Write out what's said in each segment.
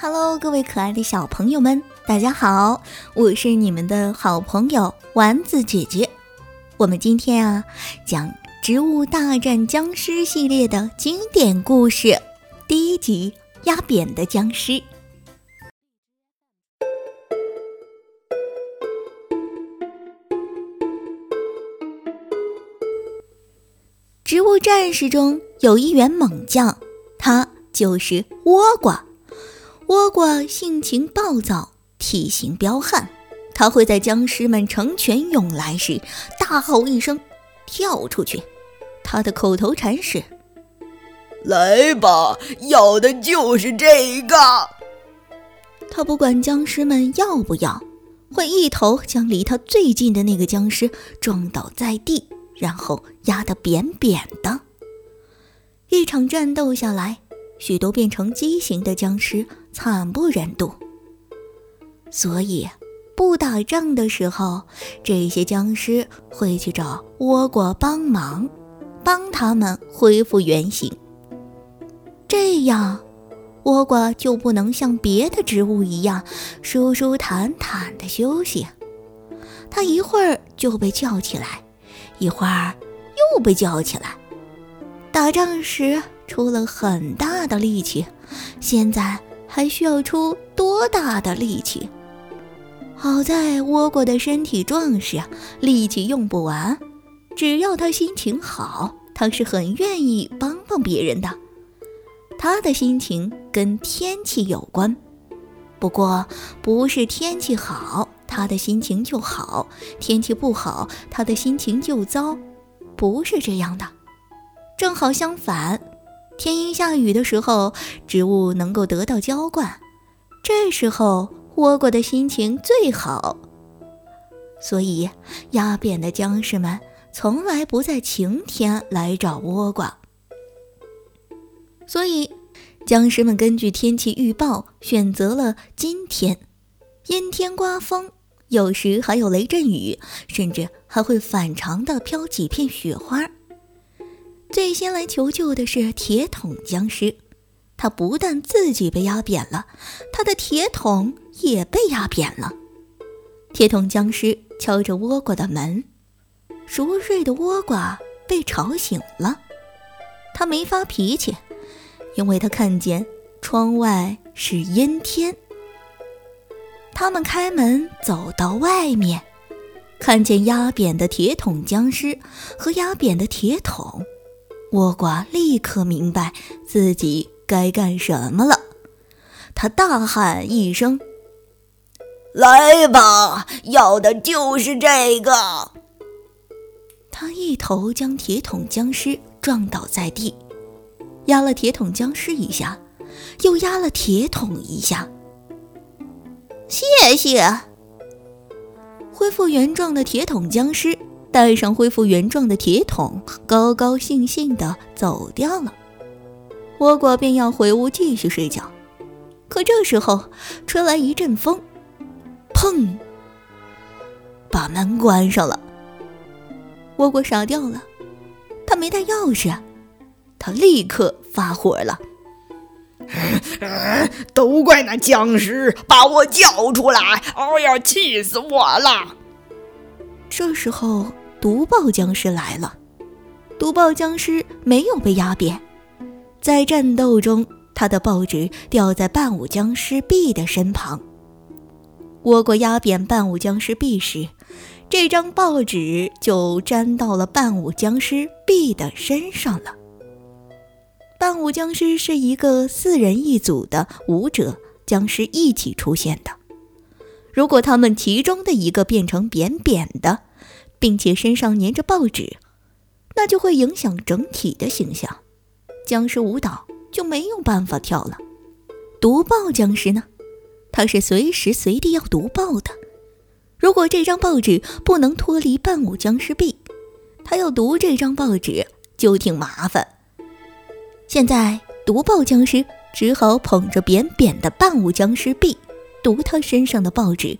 Hello，各位可爱的小朋友们，大家好！我是你们的好朋友丸子姐姐。我们今天啊，讲《植物大战僵尸》系列的经典故事，第一集《压扁的僵尸》。植物战士中有一员猛将，他就是倭瓜。倭瓜性情暴躁，体型彪悍。他会在僵尸们成群涌来时大吼一声，跳出去。他的口头禅是：“来吧，要的就是这个。”他不管僵尸们要不要，会一头将离他最近的那个僵尸撞倒在地，然后压得扁扁的。一场战斗下来。许多变成畸形的僵尸惨不忍睹，所以不打仗的时候，这些僵尸会去找倭瓜帮忙，帮他们恢复原形。这样，倭瓜就不能像别的植物一样舒舒坦坦的休息，他一会儿就被叫起来，一会儿又被叫起来，打仗时。出了很大的力气，现在还需要出多大的力气？好在倭瓜的身体壮实，力气用不完。只要他心情好，他是很愿意帮帮别人的。他的心情跟天气有关，不过不是天气好他的心情就好，天气不好他的心情就糟，不是这样的，正好相反。天阴下雨的时候，植物能够得到浇灌，这时候倭瓜的心情最好。所以压扁的僵尸们从来不在晴天来找倭瓜。所以，僵尸们根据天气预报选择了今天，阴天刮风，有时还有雷阵雨，甚至还会反常的飘几片雪花。最先来求救的是铁桶僵尸，他不但自己被压扁了，他的铁桶也被压扁了。铁桶僵尸敲着倭瓜的门，熟睡的倭瓜被吵醒了。他没发脾气，因为他看见窗外是阴天。他们开门走到外面，看见压扁的铁桶僵尸和压扁的铁桶。倭瓜立刻明白自己该干什么了，他大喊一声：“来吧，要的就是这个！”他一头将铁桶僵尸撞倒在地，压了铁桶僵尸一下，又压了铁桶一下。谢谢，恢复原状的铁桶僵尸。带上恢复原状的铁桶，高高兴兴地走掉了。倭瓜便要回屋继续睡觉，可这时候吹来一阵风，砰，把门关上了。倭瓜傻掉了，他没带钥匙，他立刻发火了：“都怪那僵尸把我叫出来！哎呀，气死我了！”这时候，毒爆僵尸来了。毒爆僵尸没有被压扁，在战斗中，他的报纸掉在半舞僵尸 B 的身旁。倭瓜压扁半舞僵尸 B 时，这张报纸就粘到了半舞僵尸 B 的身上了。半舞僵尸是一个四人一组的舞者僵尸一起出现的。如果他们其中的一个变成扁扁的，并且身上粘着报纸，那就会影响整体的形象，僵尸舞蹈就没有办法跳了。毒爆僵尸呢，它是随时随地要毒爆的。如果这张报纸不能脱离半舞僵尸臂，他要读这张报纸就挺麻烦。现在毒爆僵尸只好捧着扁扁的半舞僵尸臂。读他身上的报纸，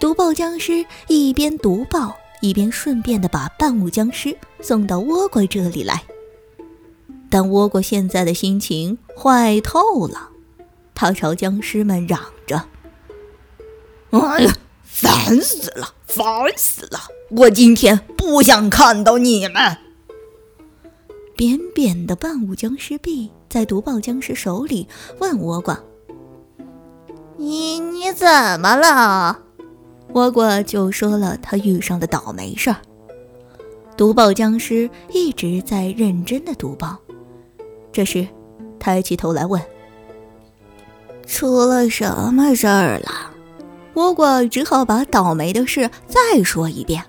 毒爆僵尸一边毒爆，一边顺便的把半物僵尸送到倭瓜这里来。但倭瓜现在的心情坏透了，他朝僵尸们嚷着：“哎呀，烦死了，烦死了！我今天不想看到你们。”扁扁的半物僵尸币在毒爆僵尸手里问倭瓜：“你你怎么了？”倭瓜就说了他遇上的倒霉事儿。毒爆僵尸一直在认真的毒爆，这时抬起头来问：“出了什么事儿了？”倭瓜只好把倒霉的事再说一遍。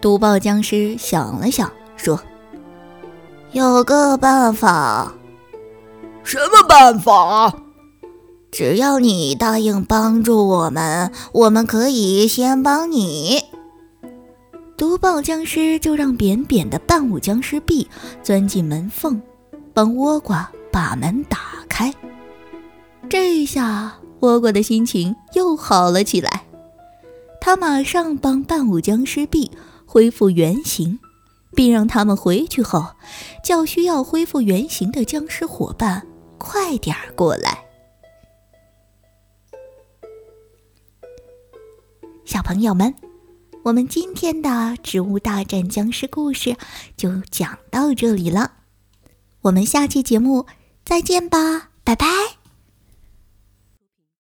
毒爆僵尸想了想，说：“有个办法。”“什么办法？”只要你答应帮助我们，我们可以先帮你。毒爆僵尸就让扁扁的半舞僵尸臂钻进门缝，帮倭瓜把门打开。这下倭瓜的心情又好了起来，他马上帮半舞僵尸臂恢复原形，并让他们回去后叫需要恢复原形的僵尸伙伴快点儿过来。小朋友们，我们今天的《植物大战僵尸》故事就讲到这里了，我们下期节目再见吧，拜拜。